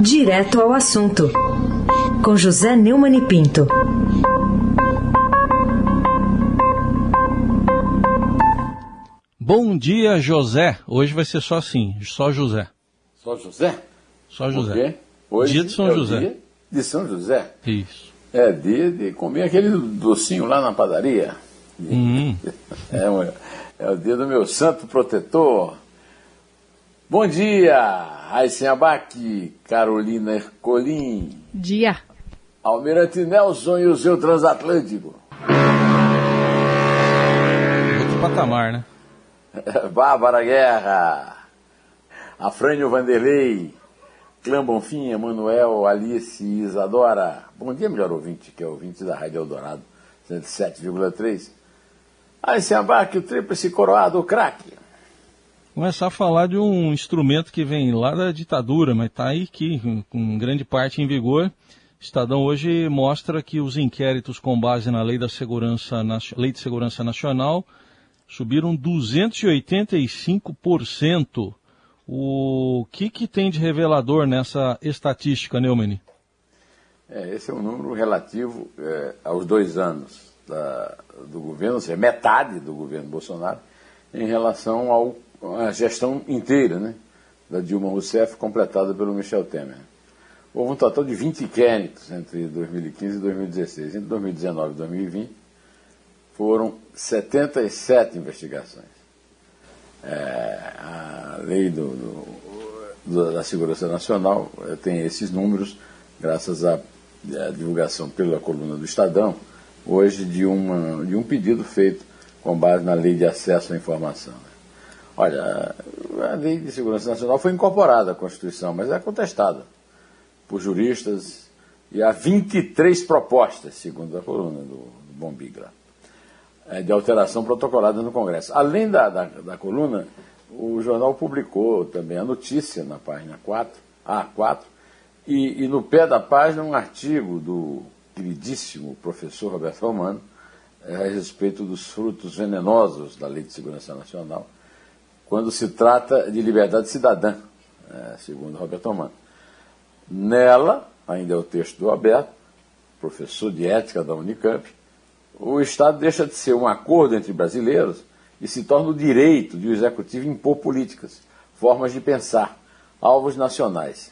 Direto ao assunto, com José Neumann e Pinto. Bom dia, José. Hoje vai ser só assim, só José. Só José? Só José. Por quê? Hoje dia de São é o José. dia de São José. Isso. É dia de comer aquele docinho lá na padaria. Hum. É, é o dia do meu santo protetor. Bom dia, Raíssen Abac, Carolina Ercolim, Dia. Almirante Nelson e o seu transatlântico. Outro patamar, né? Bárbara Guerra, Afrânio Vanderlei, Clã Bonfim, Emanuel, Alice e Isadora. Bom dia, melhor ouvinte, que é ouvinte da Rádio Eldorado, 107,3. Aí se abaque o tríplice coroado, o craque. Começar a falar de um instrumento que vem lá da ditadura, mas está aí aqui, com- grande parte em vigor. Estadão hoje mostra que os inquéritos com base na Lei, da Segurança, Nation- Lei de Segurança Nacional subiram 285%. O que, que tem de revelador nessa estatística, Neumann? É, esse é um número relativo é, aos dois anos da- do governo, ou seja, metade do governo Bolsonaro, em relação ao- à gestão inteira né, da Dilma Rousseff, completada pelo Michel Temer. Houve um total de 20 inquéritos entre 2015 e 2016. Entre 2019 e 2020 foram 77 investigações. É, a lei do- do- da Segurança Nacional eh, tem esses números, graças à, à divulgação pela coluna do Estadão, hoje de, uma, de um pedido feito com base na Lei de Acesso à Informação. Olha, a Lei de Segurança Nacional foi incorporada à Constituição, mas é contestada por juristas e há 23 propostas, segundo a coluna do, do Bombigla eh, de alteração protocolada no Congresso. Além da, da, da coluna, o jornal publicou também a notícia na página 4, A4, e, e no pé da página um artigo do queridíssimo professor Roberto Romano eh, a respeito dos frutos venenosos da Lei de Segurança Nacional, quando se trata de liberdade cidadã, eh, segundo Roberto Romano. Nela, ainda é o texto do Alberto, professor de ética da Unicamp, o Estado deixa de ser um acordo entre brasileiros e se torna o direito de o executivo impor políticas, formas de pensar, alvos nacionais.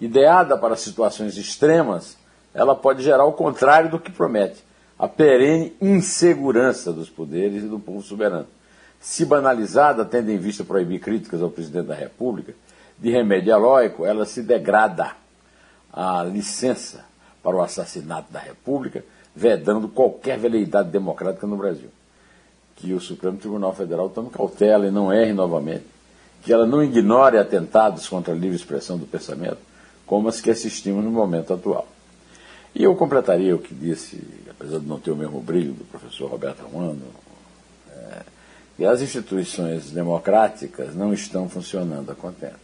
Ideada para situações extremas, ela pode gerar o contrário do que promete, a perene insegurança dos poderes e do povo soberano. Se banalizada, tendo em vista proibir críticas ao presidente da República, de remédio heróico, ela se degrada a licença para o assassinato da República, vedando qualquer veleidade democrática no Brasil. Que o Supremo Tribunal Federal tome cautela e não erre novamente. Que ela não ignore atentados contra a livre expressão do pensamento, como as que assistimos no momento atual. E eu completaria o que disse, apesar de não ter o mesmo brilho do professor Roberto Armando, que as instituições democráticas não estão funcionando a contento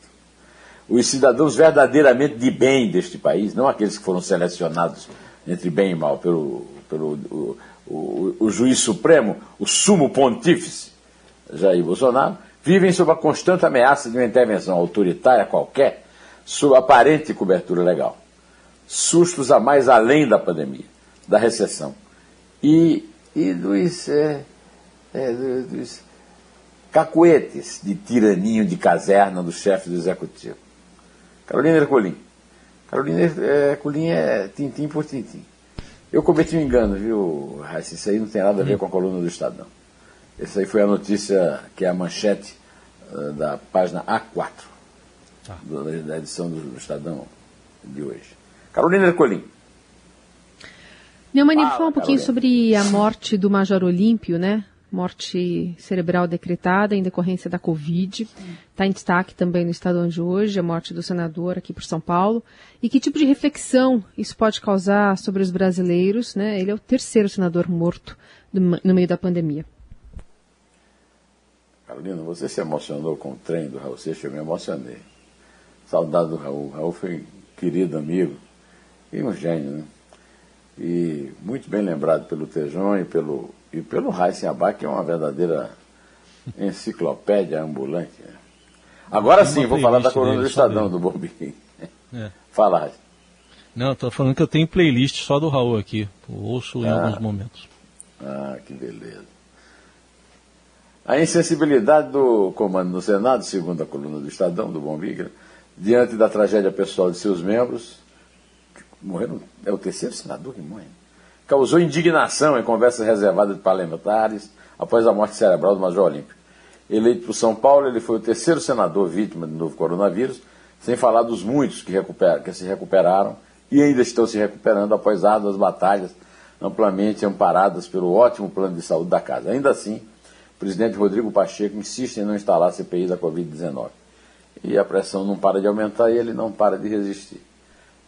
os cidadãos verdadeiramente de bem deste país, não aqueles que foram selecionados entre bem e mal pelo, pelo o, o, o juiz supremo, o sumo pontífice Jair Bolsonaro, vivem sob a constante ameaça de uma intervenção autoritária qualquer, sob aparente cobertura legal. Sustos a mais além da pandemia, da recessão e, e dos, é, é, do- dos cacuetes de tiraninho de caserna do chefe do executivo. Carolina Ercolim. Carolina Ercolim é tintim por tintim. Eu cometi um engano, viu, Raíssa? Isso aí não tem nada a ver com a coluna do Estadão. Essa aí foi a notícia que é a manchete eh, da página A4 do- da edição do, do Estadão de hoje. Carolina Ercolim. Neumann, Fala, fala um pouquinho Carolina. sobre a morte do Major Olímpio, né? Morte cerebral decretada em decorrência da Covid. Está em destaque também no Estadão de hoje, a morte do senador aqui por São Paulo. E que tipo de reflexão isso pode causar sobre os brasileiros, né? Ele é o terceiro senador morto do- no meio da pandemia. Carolina, você se emocionou com o trem do Raul Seixas, eu me emocionei. Saudade do Raul. Raul foi querido amigo e um gênio, né? E muito bem lembrado pelo Tejon e pelo, e pelo Abac, que é uma verdadeira enciclopédia ambulante. né? Agora sim, vou falar da coluna do Estadão, do Bombim. É. Falar. Não, estou falando que eu tenho playlist só do Raul aqui. ouço em ah. alguns momentos. Ah, que beleza. A insensibilidade do comando no Senado, segundo a coluna do Estadão, do Bombigra, diante da tragédia pessoal de seus membros, morreram, é o terceiro senador que morre, causou indignação em conversas reservadas de parlamentares após a morte cerebral do Major Olímpio. Eleito por São Paulo, ele foi o terceiro senador vítima do novo coronavírus, sem falar dos muitos que, que se recuperaram e ainda estão se recuperando após árduas batalhas amplamente amparadas pelo ótimo plano de saúde da casa. Ainda assim, o presidente Rodrigo Pacheco insiste em não instalar a CPI da Covid-19. E a pressão não para de aumentar e ele não para de resistir.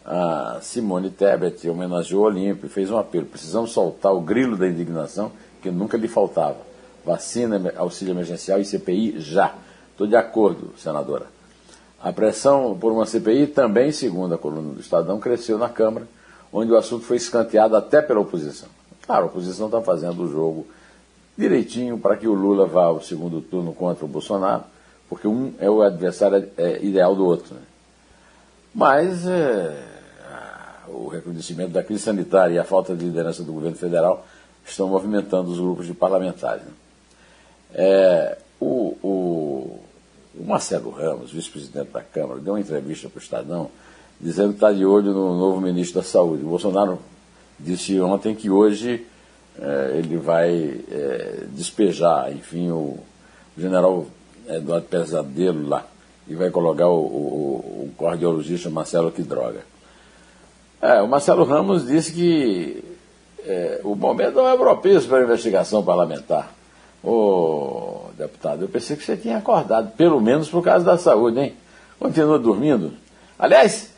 A Simone Tebet homenageou o Olímpio e fez um apelo. Precisamos soltar o grilo da indignação que nunca lhe faltava. Vacina, auxílio emergencial e CPI já. Estou de acordo, senadora. A pressão por uma CPI também, segundo a coluna do Estadão, cresceu na Câmara, onde o assunto foi escanteado até pela oposição. Claro, a oposição está fazendo o jogo direitinho para que o Lula vá ao segundo turno contra o Bolsonaro, porque um é o adversário é, ideal do outro. Né? Mas é, o recrudescimento da crise sanitária e a falta de liderança do governo federal estão movimentando os grupos de parlamentares. Né? É, o, o, o, Marcelo Ramos, vice-presidente da Câmara, deu uma entrevista para o Estadão dizendo que está de olho no novo ministro da Saúde. O Bolsonaro disse ontem que hoje é, ele vai é, despejar, enfim, o, general Eduardo Pesadelo lá e vai colocar o, o, o cardiologista Marcelo Quidroga. É, o Marcelo Ramos disse que é, o momento não é propício para investigação parlamentar. Ô, deputado, eu pensei que você tinha acordado, pelo menos por causa da saúde, hein? Continua dormindo. Aliás,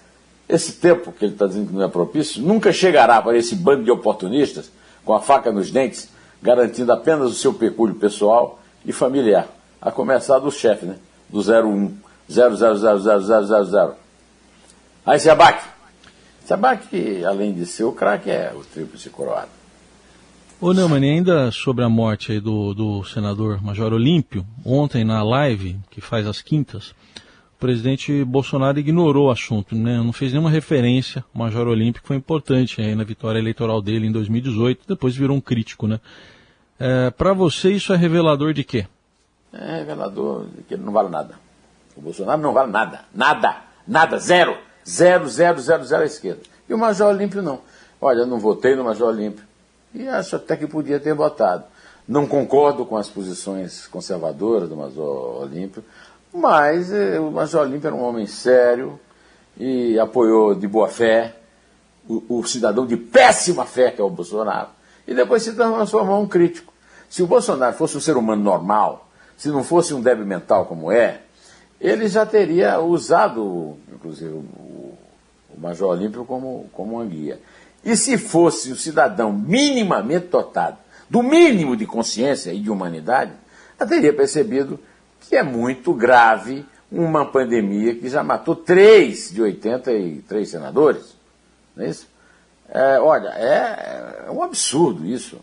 esse tempo que ele está dizendo que não é propício nunca chegará para esse bando de oportunistas com a faca nos dentes, garantindo apenas o seu pecúlio pessoal e familiar, a começar do chefe, né? Do 01, 000000. Aí se abate. Se abate, além de ser o craque, é o tríplice coroado. Ô Neumann, ainda sobre a morte aí do, do senador Major Olímpio, ontem na live, que faz as quintas, presidente Bolsonaro ignorou o assunto, né? não fez nenhuma referência ao Major Olímpico, foi importante aí na vitória eleitoral dele em 2018, depois virou um crítico. Né? É, Para você, isso é revelador de quê? É revelador de que ele não vale nada. O Bolsonaro não vale nada. Nada. Nada. Zero. Zero, zero, zero, zero à esquerda. E o Major Olímpio não. Olha, eu não votei no Major Olímpio. E acho até que podia ter votado. Não concordo com as posições conservadoras do Major Olímpio. Mas eh, o Major Olímpio era um homem sério e apoiou de boa fé o, o, cidadão de péssima fé que é o Bolsonaro. E depois se transformou um crítico. Se o Bolsonaro fosse um ser humano normal, se não fosse um débil mental como é, ele já teria usado, inclusive, o, o Major Olímpio como, como uma guia. E se fosse um cidadão minimamente dotado do mínimo de consciência e de humanidade, já teria percebido que é muito grave uma pandemia que já matou três de 83 senadores. Não é isso? É, olha, é, é, um absurdo isso.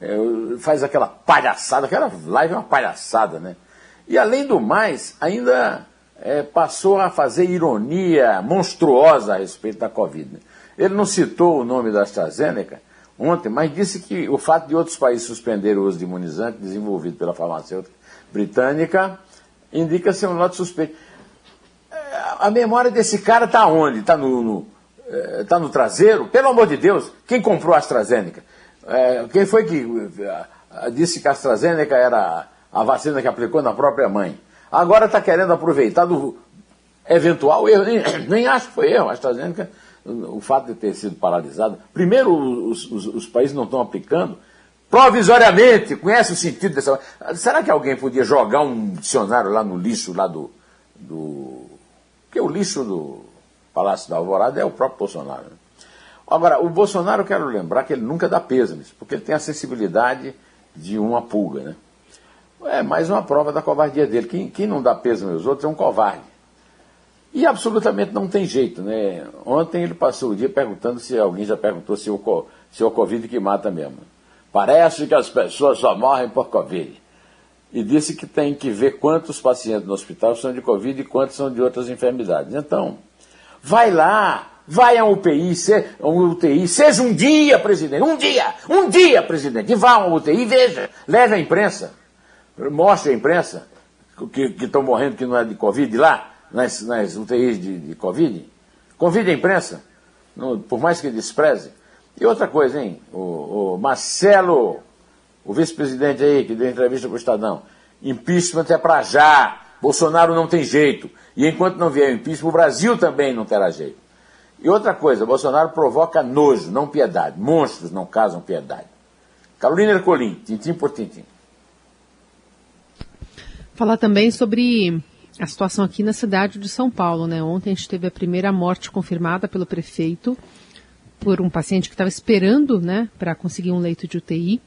É, faz aquela palhaçada, aquela live é uma palhaçada, né? E além do mais, ainda é, passou a fazer ironia monstruosa a respeito da Covid. Ele não citou o nome da AstraZeneca ontem, mas disse que o fato de outros países suspenderem o uso de imunizante desenvolvido pela farmacêutica britânica indica ser um lote suspeito. É, a memória desse cara está onde? Está no, no, é, tá no traseiro? Pelo amor de Deus, quem comprou a AstraZeneca? É, quem foi que disse que a AstraZeneca era a vacina que aplicou na própria mãe? Agora está querendo aproveitar do eventual erro. Nem, nem acho que foi erro. A AstraZeneca, o fato de ter sido paralisado. Primeiro, os, os, os países não estão aplicando provisoriamente, conhece o sentido dessa. Será que alguém podia jogar um dicionário lá no lixo lá do. do... Porque o lixo do Palácio da Alvorada é o próprio Bolsonaro. Né? Agora, o Bolsonaro, eu quero lembrar que ele nunca dá nisso, porque ele tem a sensibilidade de uma pulga, né? É mais uma prova da covardia dele. Quem, quem não dá peso nos outros é um covarde. E absolutamente não tem jeito, né? Ontem ele passou o dia perguntando se alguém já perguntou se o, se é o Covid que mata mesmo. Parece que as pessoas só morrem por Covid. e disse que tem que ver quantos pacientes no hospital são de Covid e quantos são de outras enfermidades. Então, vai lá, vai a UPI, se, a UTI, seja um dia presidente, um dia, um dia presidente, e vá a uma UTI veja, leve a imprensa, mostre a imprensa que estão morrendo que não é de Covid lá, nas, nas UTIs de, de Covid, convide a imprensa, por mais que despreze. E outra coisa, hein, o, o Marcelo, o vice-presidente aí, que deu entrevista para o Estadão, impeachment é para já, Bolsonaro não tem jeito, e enquanto não vier o impeachment, o Brasil também não terá jeito. E outra coisa, Bolsonaro provoca nojo, não piedade. Monstros não casam piedade. Carolina Ercolim, tintim por tintim. Falar também sobre a situação aqui na cidade de São Paulo, né? Ontem a gente teve a primeira morte confirmada pelo prefeito por um paciente que estava esperando, né, para conseguir um leito de UTI.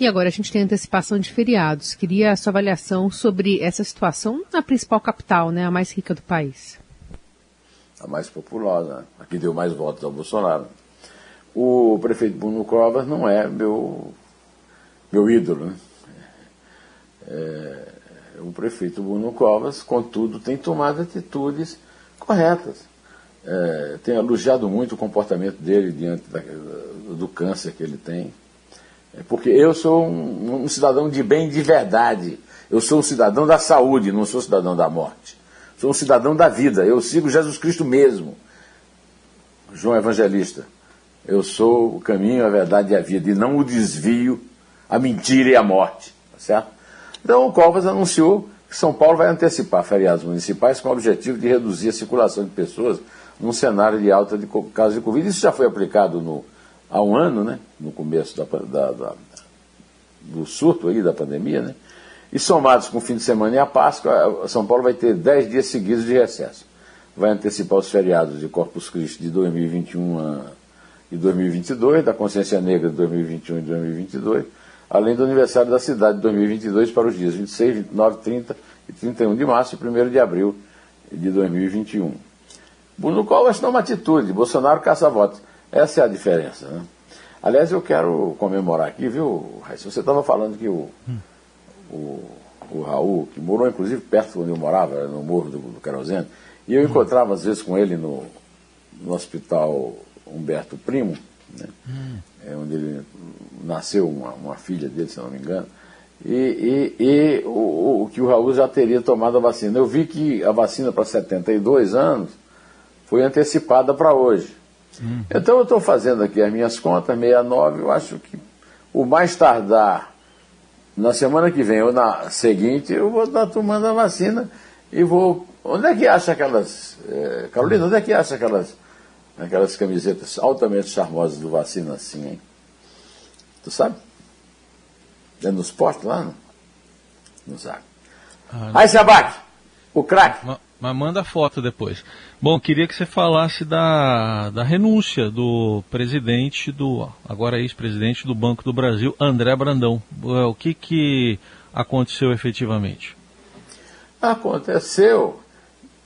E agora a gente tem antecipação de feriados. Queria a sua avaliação sobre essa situação na principal capital, né, a mais rica do país. A mais populosa, a que deu mais votos ao Bolsonaro. O prefeito Bruno Covas não é meu, meu ídolo, né? É, o prefeito Bruno Covas, contudo, tem tomado atitudes corretas. É, tem elogiado muito o comportamento dele diante da, do câncer que ele tem. É porque eu sou um, um, cidadão de bem de verdade. Eu sou um cidadão da saúde, não sou cidadão da morte. Sou um cidadão da vida. Eu sigo Jesus Cristo mesmo. João Evangelista. Eu sou o caminho, a verdade e a vida, e não o desvio, a mentira e a morte. Tá certo? Então o Covas anunciou que São Paulo vai antecipar feriados municipais com o objetivo de reduzir a circulação de pessoas num cenário de alta de casos de Covid. Isso já foi aplicado no, há um ano, né? no começo da, da, da, do surto aí da pandemia, né? e somados com o fim de semana e a Páscoa, São Paulo vai ter 10 dias seguidos de recesso. Vai antecipar os feriados de Corpus Christi de 2021 a, e 2022, da Consciência Negra de 2021 e 2022, além do aniversário da cidade de 2022 para os dias 26, 29, 30 e 31 de março e 1 de abril de 2021. No qual vai é uma atitude, Bolsonaro caça votos. Essa é a diferença. Né? Aliás, eu quero comemorar aqui, viu, Raíssa? Você estava falando que o, hum. o, o, Raul, que morou inclusive perto de onde eu morava, no Morro do, do Querosene, e eu hum. encontrava às vezes com ele no, no hospital Humberto Primo, né? Hum. É onde ele nasceu uma, uma filha dele, se não me engano, e, e, e o, o, que o Raul já teria tomado a vacina. Eu vi que a vacina para 72 anos foi antecipada para hoje. Hum. Então eu estou fazendo aqui as minhas contas, 69, eu acho que o mais tardar na semana que vem ou na seguinte, eu vou estar tomando a vacina e vou. Onde é que acha aquelas. Eh, Carolina, onde é que acha aquelas, aquelas camisetas altamente charmosas do vacina assim, hein? Tu sabe? É nos postos lá? Não, não sabe. Ah, Aí, Sabac, o craque. Mas, mas manda foto depois. Bom, queria que você falasse da, da renúncia do presidente do, agora ex-presidente do Banco do Brasil, André Brandão. O que, que aconteceu efetivamente? Aconteceu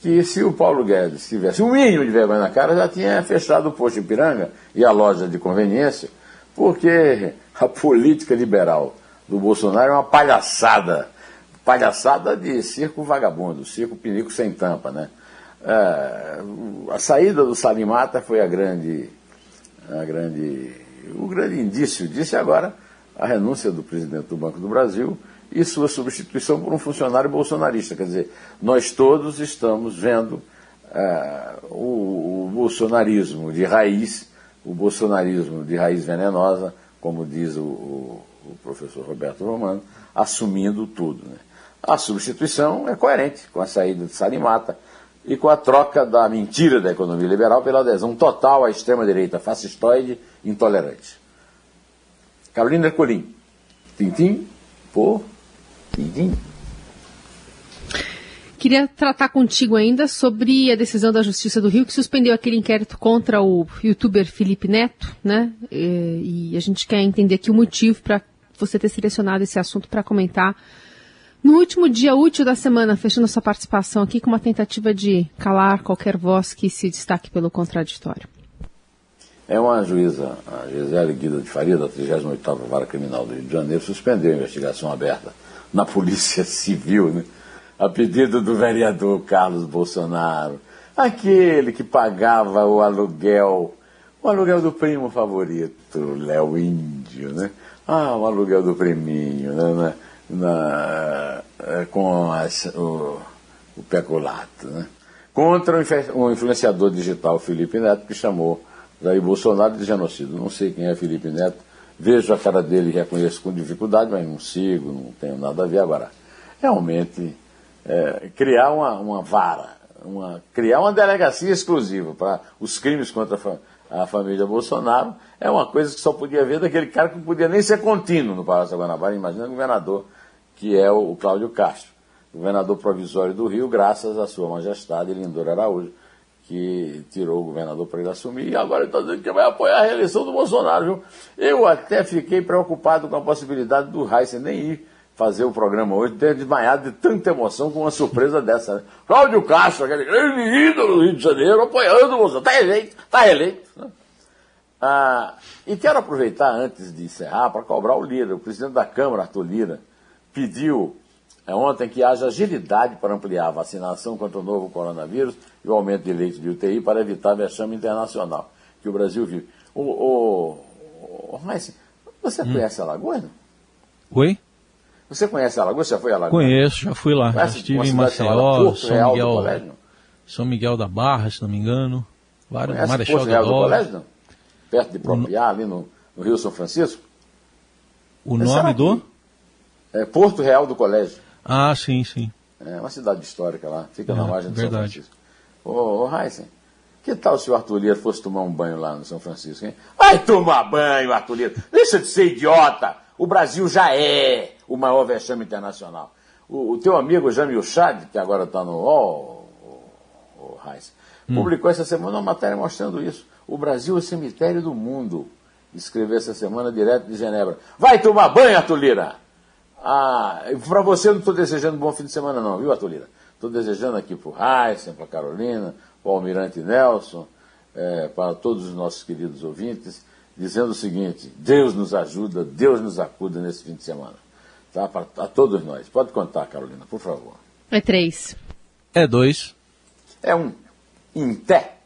que se o Paulo Guedes tivesse um mínimo de vergonha na cara, já tinha fechado o posto Ipiranga e a loja de conveniência, porque a política liberal do Bolsonaro é uma palhaçada. Palhaçada de circo vagabundo, circo pinico sem tampa, né? É, a saída do Salimata foi a grande, a grande, o grande indício disso, e agora a renúncia do presidente do Banco do Brasil e sua substituição por um funcionário bolsonarista. Quer dizer, nós todos estamos vendo é, o, o bolsonarismo de raiz, o bolsonarismo de raiz venenosa, como diz o, o, o professor Roberto Romano, assumindo tudo. Né? A substituição é coerente com a saída de Salimata e com a troca da mentira da economia liberal pela adesão total à extrema-direita fascistoide intolerante. Carolina Ercolim, tintim por tintim. Queria tratar contigo ainda sobre a decisão da Justiça do Rio que suspendeu aquele inquérito contra o youtuber Felipe Neto, né? E, a gente quer entender aqui o motivo para você ter selecionado esse assunto para comentar no último dia útil da semana, fechando sua participação aqui com uma tentativa de calar qualquer voz que se destaque pelo contraditório. É uma juíza, a Gisele Guida de Faria, da 38ª Vara Criminal do Rio de Janeiro, suspendeu a investigação aberta na Polícia Civil, né? A pedido do vereador Carlos Bolsonaro, aquele que pagava o aluguel, o aluguel do primo favorito, Léo Índio, né? Ah, o aluguel do priminho, né? Na, na, eh, com as, o, o peculato, né? Contra o influenciador digital Felipe Neto, que chamou Jair Bolsonaro de genocídio. Não sei quem é Felipe Neto, vejo a cara dele e reconheço com dificuldade, mas não sigo, não tenho nada a ver agora. Realmente, é, criar uma, uma vara, uma, criar uma delegacia exclusiva para os crimes contra a, a, família Bolsonaro é uma coisa que só podia ver daquele cara que não podia nem ser contínuo no Palácio da Guanabara, imagina o governador, que é o, o Cláudio Castro, governador provisório do Rio, graças à sua majestade Lindor Araújo, que tirou o governador para ele assumir, e agora está dizendo que vai apoiar a reeleição do Bolsonaro. Viu? Eu até fiquei preocupado com a possibilidade do Heisen nem ir fazer o programa hoje, ter desmaiado de tanta emoção com uma surpresa dessa. Né? Cláudio Castro, aquele grande ídolo do Rio de Janeiro, apoiando Bolsonaro. Está eleito, está eleito. Né? Ah, e quero aproveitar, antes de encerrar, para cobrar o Lira. O presidente da Câmara, Arthur Lira, pediu é, ontem que haja agilidade para ampliar a vacinação contra o novo coronavírus e o aumento de leitos de UTI para evitar a vexame internacional que o Brasil vive. O, o, o mas você hum. conhece Alagoas? Não? Oi? Você conhece Alagoas? Já foi a Alagoas? Conheço, já fui lá. Já estive em Maceió, São Miguel, São Miguel da Barra, se não me engano. Vários, conhece Marechal Porto Real do Colégio, não? Perto de Propiá, ali no, no, Rio São Francisco? O nome do? É Porto Real do Colégio. Ah, sim, sim. É uma cidade histórica lá, fica é, na margem do verdade. São Francisco. Ô, ô Heisen, que tal se o Arthur Lira fosse tomar um banho lá no São Francisco, hein? Vai tomar banho, Arthur Lira. Deixa de ser idiota. O Brasil já é o maior vexame internacional. O, o teu amigo Jamil Chad, que agora está no UOL, o, o Heisen, hum. publicou essa semana uma matéria mostrando isso. O Brasil é o cemitério do mundo. Escreveu essa semana direto de Genebra. Vai tomar banho, Arthur Lira! Ah, para você eu não estou desejando um bom fim de semana não, viu, Atolira? Estou desejando aqui para o Heisen, para a Carolina, para o Almirante Nelson, é, para todos os nossos queridos ouvintes, dizendo o seguinte, Deus nos ajuda, Deus nos acuda nesse fim de semana. Tá? Para a todos nós. Pode contar, Carolina, por favor. É três. É dois. É um. Em pé.